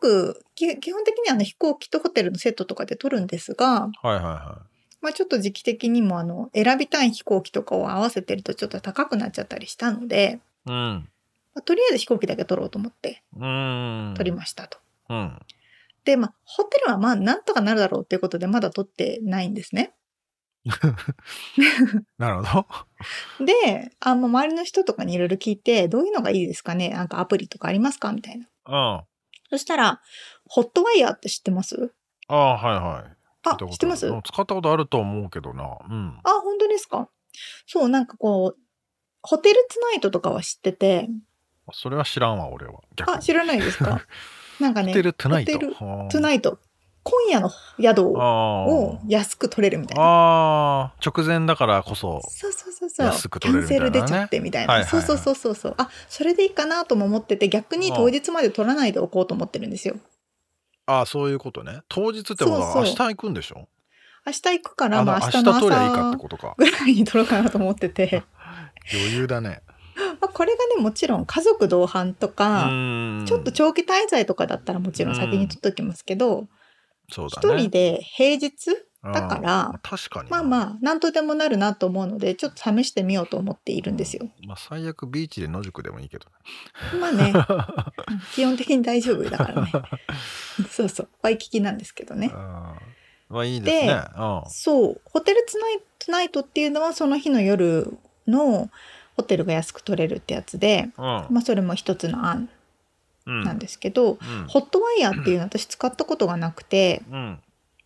く、き基本的にはあの飛行機とホテルのセットとかで取るんですが、あ。はいはいはまあちょっと時期的にもあの、選びたい飛行機とかを合わせてるとちょっと高くなっちゃったりしたので、い。うん。まあとりあえず飛行機だけ取ろうと思ってうーん。取りましたと。うん。で、まあホテルはまあなんとかなるだろうっていうことでまだ取ってないんですね。*laughs* なるほど。で、あの周りの人とかにいろいろ聞いて、どういうのがいいですかね？なんかアプリとかありますか？みたいな。うん。そしたら、ホットワイヤーって知ってます？ああ、はいはい。あ知ってます？うん使ったことあると思うけどな。うん。あ、本当ですか？そう、なんかこう、ホテルツナイトとかは知ってて、それは知らんわ、俺は。あ、知らないですか？*laughs* なんかね、ホテルトゥナイト。ホテルナイト。今夜の宿を安く取れるみたいな。ああ、直前だからこそ。そうそうそうそう。安くキ取れるみたいなねャンセル出ちゃってみたいな。はいはいはいそうそうそうそうそう。あ、それでいいかなとも思ってて、逆に当日まで取らないでおこうと思ってるんですよ。ああ、そういうことね。当日ってことはそうそう明日行くんでしょ？明日行くから、あまあ明明日の朝。ぐらいに取ろうかなと思ってて。*laughs* 余裕だね。まあこれがね、もちろん家族同伴とうか。ちょっと長期滞在とかだったらもちろん先に取っときますけど、一、そうだね。人で平日だかあらあ、確かに。まあまあ、なんとでもなるなと思うので、ちょっと試してみようと思っているんですよ。まあ最悪ビーチで野宿でもいいけどね。まあね、*laughs* 基本的に大丈夫だからね。*laughs* そうそう、ワイキキなんですけどね。まあいいですね。うんそう、ホテルツナイトナイトっていうのはその日の夜のホテルが安く取れるってやつで、うん。まあそれも一つの案うん。なんですけど、うん。ホットワイヤーっていうの私使ったことがなくて、うん。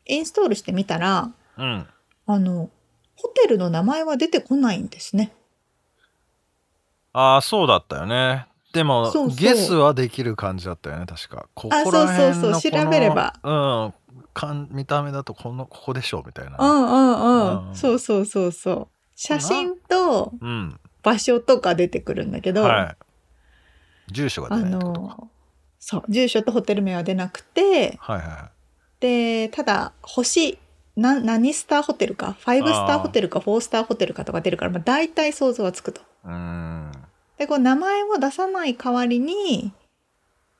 インストールしてみたら、うん。あの、ホテルの名前は出てこないんですね。ああ、そうだったよね。でも、そうそうゲスはできる感じだったよね、確か。ここらあ辺のそうそうそう調べれば。うん。かん見た目だとこの、ここでしょ、みたいな。うんうんう。うんんそうそうそうそう。写真とうん場所とか出てくるんだけど、はい住所があ出ないってことか。の、そう、住所とホテル名は出なくて、はいはで、ただ、星、な、何スターホテルか、5スターホテルか、4スターホテルかとか出るから、まあ大体想像はつくと。いうーん。で、こう、名前を出さない代わりに、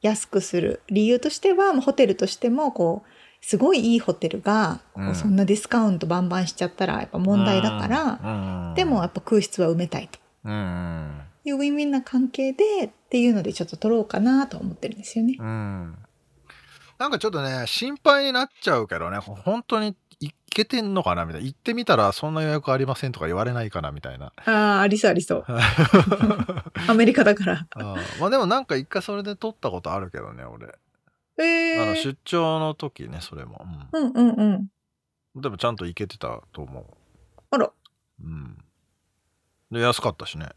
安くする。理由としては、ホテルとしても、こう、すごいいいホテルが、こううん。そんなディスカウントバンバンしちゃったら、やっぱ問題だから、うん。でもやっぱ空室は埋めたいと。うんいうウィンウィンな関係でっていうのでちょっと取ろうかなと思ってるんですよね。うん。なんかちょっとね心配になっちゃうけどね本当に行けてんのかなみたいな。行ってみたらそんな予約ありませんとか言われないかなみたいな。ああ、ありそうありそう。*laughs* アメリカだから。あーまあでもなんか一回それで撮ったことあるけどね俺、えー、あの出張の時ねそれも、うん。うんうん。うん、でもちゃんと行けてたと思う。あら、うん。で安かったしね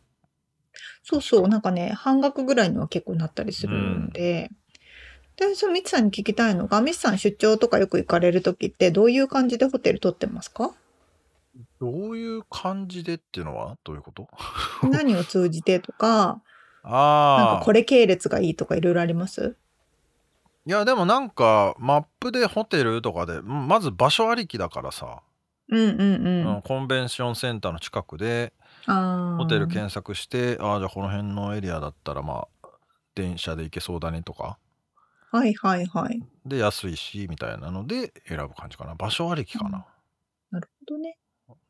そうそう、なんかね、半額ぐらいには結構なったりするんで。で、そう、ミツさんに聞きたいのが、ミツさん出張とかよく行かれる時って、どういう感じでホテル取ってますか？どういう感じでっていうのは？どういうこと？*laughs* 何を通じてとか、なんああかこれ系列がいいとかいろいろあります？いやでもなんかマップでホテルとかでうんまず場所ありきだからさ、うんうんうん。うんコンベンションセンターの近くでホテル検索してああじゃあこの辺のエリアだったらまあ電車で行けそうだねとか。はいはいはい。で安いしみたいなので選ぶ感じかな。場所ありきかな、なるほどね。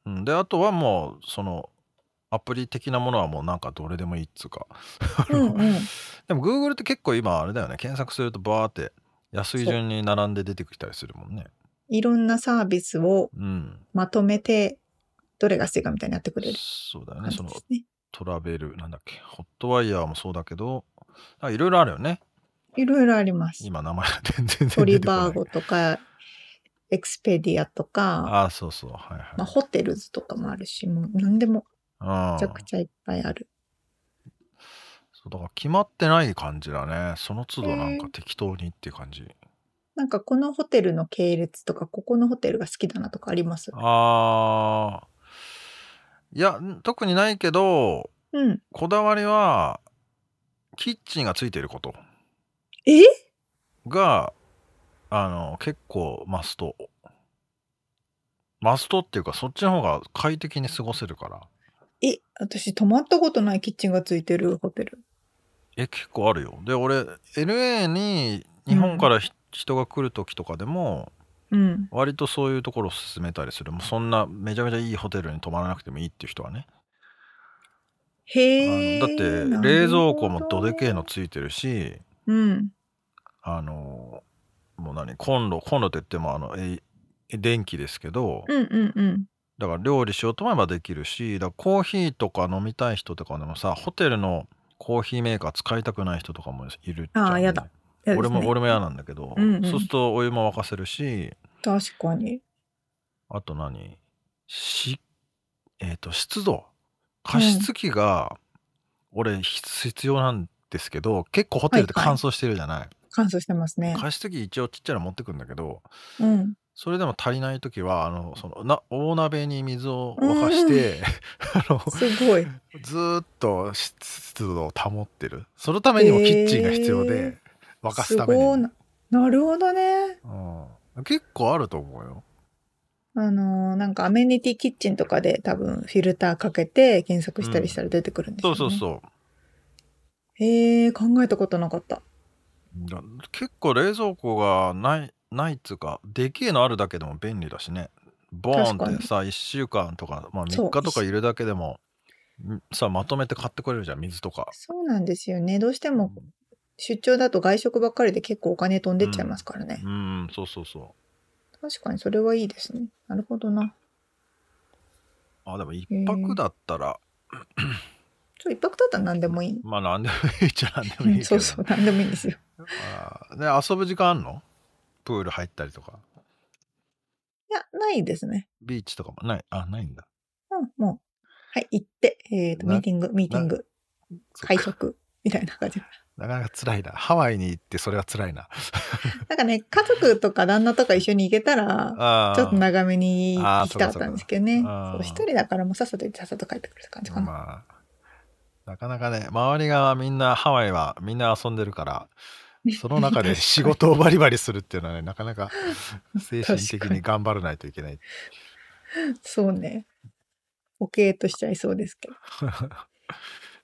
うん、であとはもうそのアプリ的なものはもうなんかどれでもいいっつうか。うんうん。*laughs* でも Google って結構今あれだよね。検索するとバーって安い順に並んで出てきたりするもんねいろんなサービスをうん。まとめて、どれが安いかみたいになってくれるそうだよ感ね。そのじですね。トラベルなんだっけ？ホットワイヤーもそうだけどあいろいろあるよね。いろいろあります。今名前が全然トリ出てこない。バーゴとか、エクスペディアとか、ああそうそう。はいはい、まあ、ホテルズとかもあるし、もう何でもうんめちゃくちゃいっぱいある。そうだから決まってない感じだね。その都度なんか適当にっていう感じなんかこのホテルの系列とか、ここのホテルが好きだなとかあります？あー。いやん特にないけどうん。こだわりはキッチンがついてること。え？があの結構マスト。マストっていうかそっちの方が快適に過ごせるから。え、私泊まったことないキッチンがついてるホテル。え結構あるよ。で俺 LA に日本からひ、人が来る時とかでもうん。割とそういうところを勧めたりするもうそんなめちゃめちゃいいホテルに泊まらなくてもいいっていう人はねへえ。だって冷蔵庫もどでけえのついてるしうん。あのもう何コンロコンロって言ってもあのえ電気ですけど、うんうんうん。だから料理しようと思えばできるしだコーヒーとか飲みたい人とかでもさホテルのコーヒーメーカー使いたくない人とかもいるじゃん、ね、あーやだね。俺も俺も嫌なんだけど、うんうん。そうするとお湯も沸かせるし確かに。あと何？しえっ、と湿度。加湿器が俺必必要なんですけど結構ホテルってはいはい。乾燥してるじゃない、乾燥してますね。加湿器一応ちっちゃいの持ってくんだけどうん。それでも足りない時はあのそのな大鍋に水を沸かして、*laughs* あのすごい。ずーっと湿湿度を保ってる。そのためにもキッチンが必要で、沸かすためにすごいな。なるほどね。うん、結構あると思うよあのーなんかアメニティキッチンとかで多分フィルターかけて検索したりしたら出てくるんですそよね。うそうそうへえ、考えたことなかった。だ結構冷蔵庫がないないっつうかでけえのあるだけでも便利だしねボーンってさ1週間とか、まあ、そう3日とかいるだけでもんさまとめて買ってくれるじゃん水とかそうなんですよね。どうしても出張だと外食ばっかりで結構お金飛んでっちゃいますからね。うんそうそうそう確かにそれはいいですね。なるほどな。あでも一泊だったらそう、一泊だったら何でもいい。まあ何でもいいっちゃ何でもいいそうそう、何でもいいんですよ。あーで遊ぶ時間あんの？プール入ったりとかいや、ないですね。ビーチとかも？ないあないんだうん、もう。はい、行って、えっ、と、なミーティング、ミーティング、会食、みたいな感じ。なかなか辛いな。ハワイに行ってそれは辛いな。*laughs* なんかね、家族とか旦那とか一緒に行けたら、ちょっと長めに行きたかったんですけどね。一人だからもうさっさと行ってさっさと帰ってくるって感じかな。まあ、なかなかね、周りがみんな、ハワイはみんな遊んでるから、*laughs* その中で仕事をバリバリするっていうのはね、なかなか *laughs* 精神的に頑張らないといけない。そうね。おけーっとしちゃいそうですけ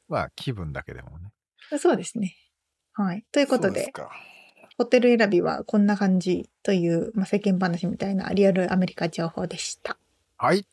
まあ、気分だけでもね。ど。そうですね。はい。ということで、そうすかホテル選びはこんな感じという、まあ、世間話みたいなリアルアメリカ情報でした。はい。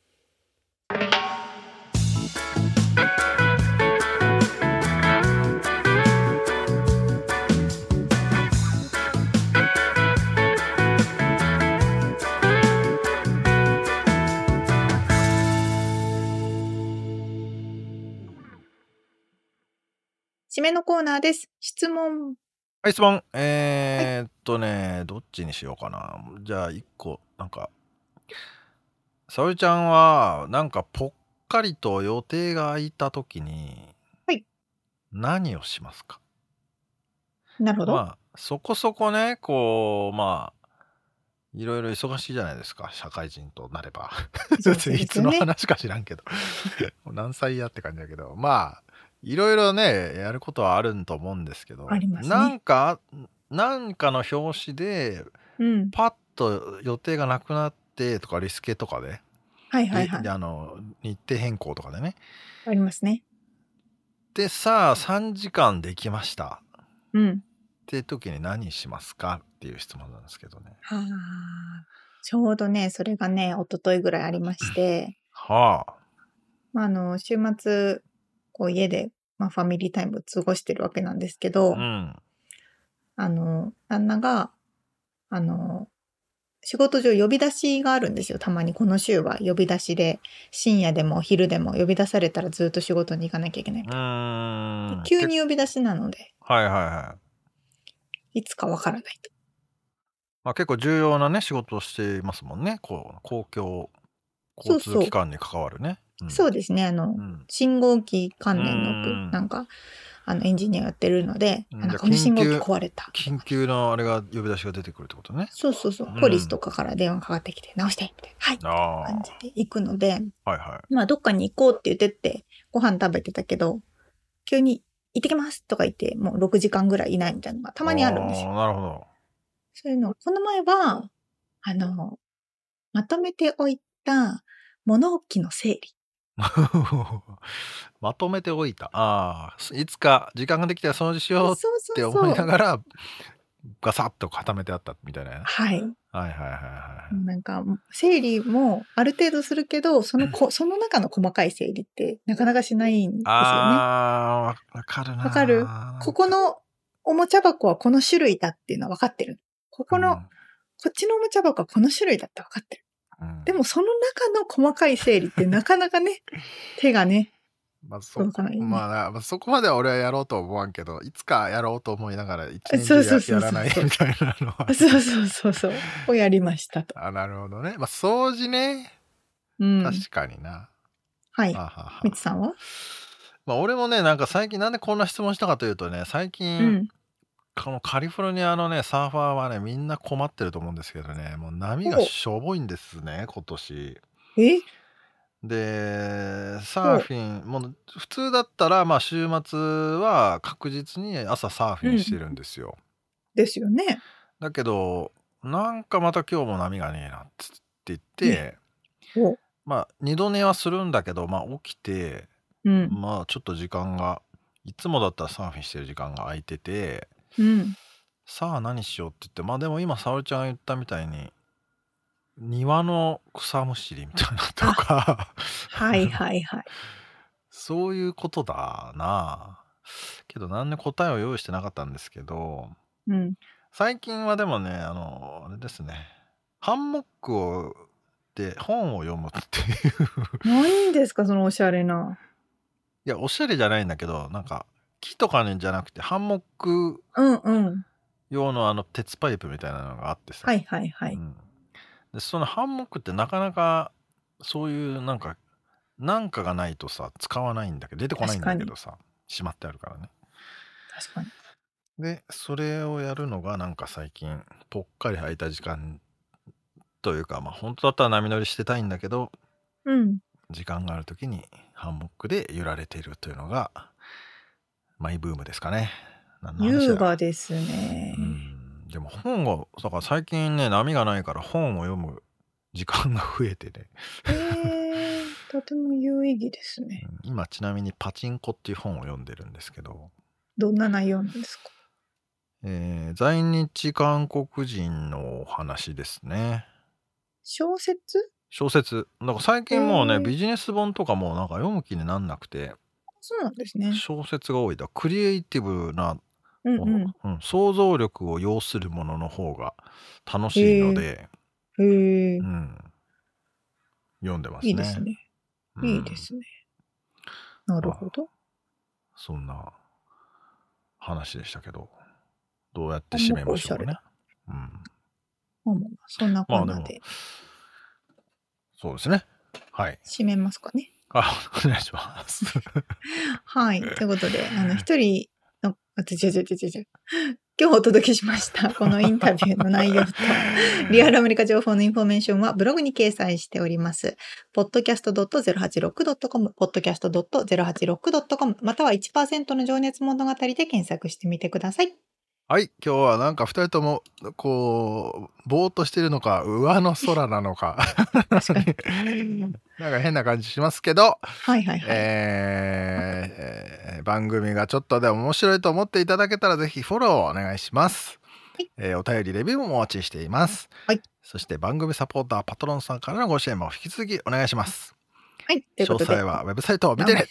締めのコーナーです。質問。はい、質問。えーっとね、どっちにしようかな。じゃあ、一個、なんか、沙織ちゃんは、なんか、ぽっかりと予定が空いたときに、はい何をしますか？なるほど。まあ、そこそこね、こう、まあ、いろいろ忙しいじゃないですか、社会人となれば。*laughs* ねいつの話か知らんけど。*laughs* 何歳やって感じだけど、まあ、いろいろね、やることはあると思うんですけど、ありますねなんか、なんかの表紙で、うん。パッと予定がなくなってとか、リスケとかで、はいはいはいで。あの日程変更とかでね。ありますね。で、さあ、3時間できました。うん。って時に何しますかっていう質問なんですけどね。はあ。ちょうどね、それがね、一昨日ぐらいありまして、*laughs* はあ。まあ、あの、週末、こう家で、まあ、ファミリータイムを過ごしてるわけなんですけど、うん。あの、旦那が、あの、仕事上呼び出しがあるんですよ。たまにこの週は呼び出しで、深夜でも昼でも呼び出されたらずっと仕事に行かなきゃいけない。急に呼び出しなので、はいはいはい。いつかわからないと。まあ、結構重要なね仕事をしていますもんねこう公共交そうそう通機関に関わるね。うんそうですね。あの、うん信号機関連のなんか、あの、エンジニアやってるので、うんあのこの信号機壊れた。緊急のあれが呼び出しが出てくるってことね。そうそうそううん。ポリスとかから電話かかってきて、直してみたいな。はい。感じで行くので、はいはい。まあ、どっかに行こうって言ってって、ご飯食べてたけど、急に行ってきますとか言って、もう6時間ぐらいいないみたいなのがたまにあるんですよ。なるほど。そういうの、この前は、あの、まとめておいた物置の整理。*laughs* まとめておいた。ああいつか時間ができたら掃除しようって思いそう。ながらガサッと固めてあったみたいなね。はい。はいはいはいはい。なんか、整理もある程度するけど、そのこ、*laughs* その中の細かい整理ってなかなかしないんですよね。ああわかるな。わかる？ここのおもちゃ箱はこの種類だっていうのは分かってる。ここの、こっちのおもちゃ箱はこの種類だって分かってる。うん。でもその中の細かい整理ってなかなかね、*laughs* 手がね、まあそ届かないよね。まあそこまでは俺はやろうとは思わんけどいつかやろうと思いながら一年中そうそうそうややらないみたいなのは。そうそうそうそう、をやりましたと。あなるほどね。まあ掃除ね。うん。確かにな、はい。みつさんは？まあ俺もねなんか最近なんでこんな質問したかというとね最う近、ん。このカリフォルニアのねサーファーはねみんな困ってると思うんですけどねもう波がしょぼいんですね今年。え？でサーフィンもう普通だったらまあ週末は確実に朝サーフィンしてるんですよ、ですよね。だけどなんかまた今日も波がねえなって言って、おまあ二度寝はするんだけどまあ起きてうん。まあちょっと時間がいつもだったらサーフィンしてる時間が空いててうん。さあ何しようって言ってまあでも今沙織ちゃんが言ったみたいに庭の草むしりみたいなとかはいはいはい。*laughs* そういうことだなけど何で答えを用意してなかったんですけどうん。最近はでもねあのあれですねハンモックをで本を読むっていう何ですか、そのおしゃれな。いやおしゃれじゃないんだけどなんか木とかねじゃなくてハンモックうんうん。用のあの鉄パイプみたいなのがあってさ、はいはいはい。うん、でそのハンモックってなかなかそういうなんかなんかがないとさ使わないんだけど出てこないんだけどさしまってあるからね確かに。でそれをやるのがなんか最近ぽっかり空いた時間というかまあ本当だったら波乗りしてたいんだけどうん。時間がある時にハンモックで揺られているというのがマイブームですかね。優雅ですね。う。ん。でも本をだから最近ね波がないから本を読む時間が増えてね。えー、とても有意義ですね。うん。今ちなみに「パチンコ」っていう本を読んでるんですけど、どんな内容なんですか？えー在日韓国人のお話ですね。小説？小説。だから最近もうねビジネス本とかもなんか読む気になんなくてそうなんですね。小説が多いだクリエイティブなうんもの、うん想像力を要するものの方が楽しいので、うん。へえう、ん、読んでますね。いいですね。うんいいですね。なるほど。そんな話でしたけど、どうやって締めましょうかね。うん、まあそんなこんなまあでそうですね。はい。締めますかね。あ、お願いします。はい。ということで、あの、一人の、あ、違う違う違う違う。今日お届けしました、*laughs* このインタビューの内容と、リアルアメリカ情報のインフォメーションはブログに掲載しております。podcast.086.com、podcast.086.com、または1%の情熱物語で検索してみてください。はい。今日はなんか二人とも、こう、ぼーっとしてるのか、上の空なのか。なんか変な感じしますけど、はいはいはい。えーえー番組がちょっとでも面白いと思っていただけたらぜひフォローをお願いします、はい。えーお便りレビューもお待ちしています、はい。そして番組サポーターパトロンさんからのご支援も引き続きお願いします。はい。詳細はウェブサイトを見てね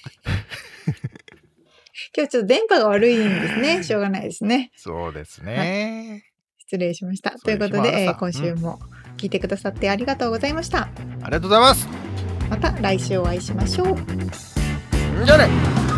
今日ちょっと電波が悪いんですね。しょうがないですね。そうですね、失礼しました。といういうことで、えー今週も聞いてくださってありがとうございました。ありがとうございますまた来週お会いしましょう。じゃあね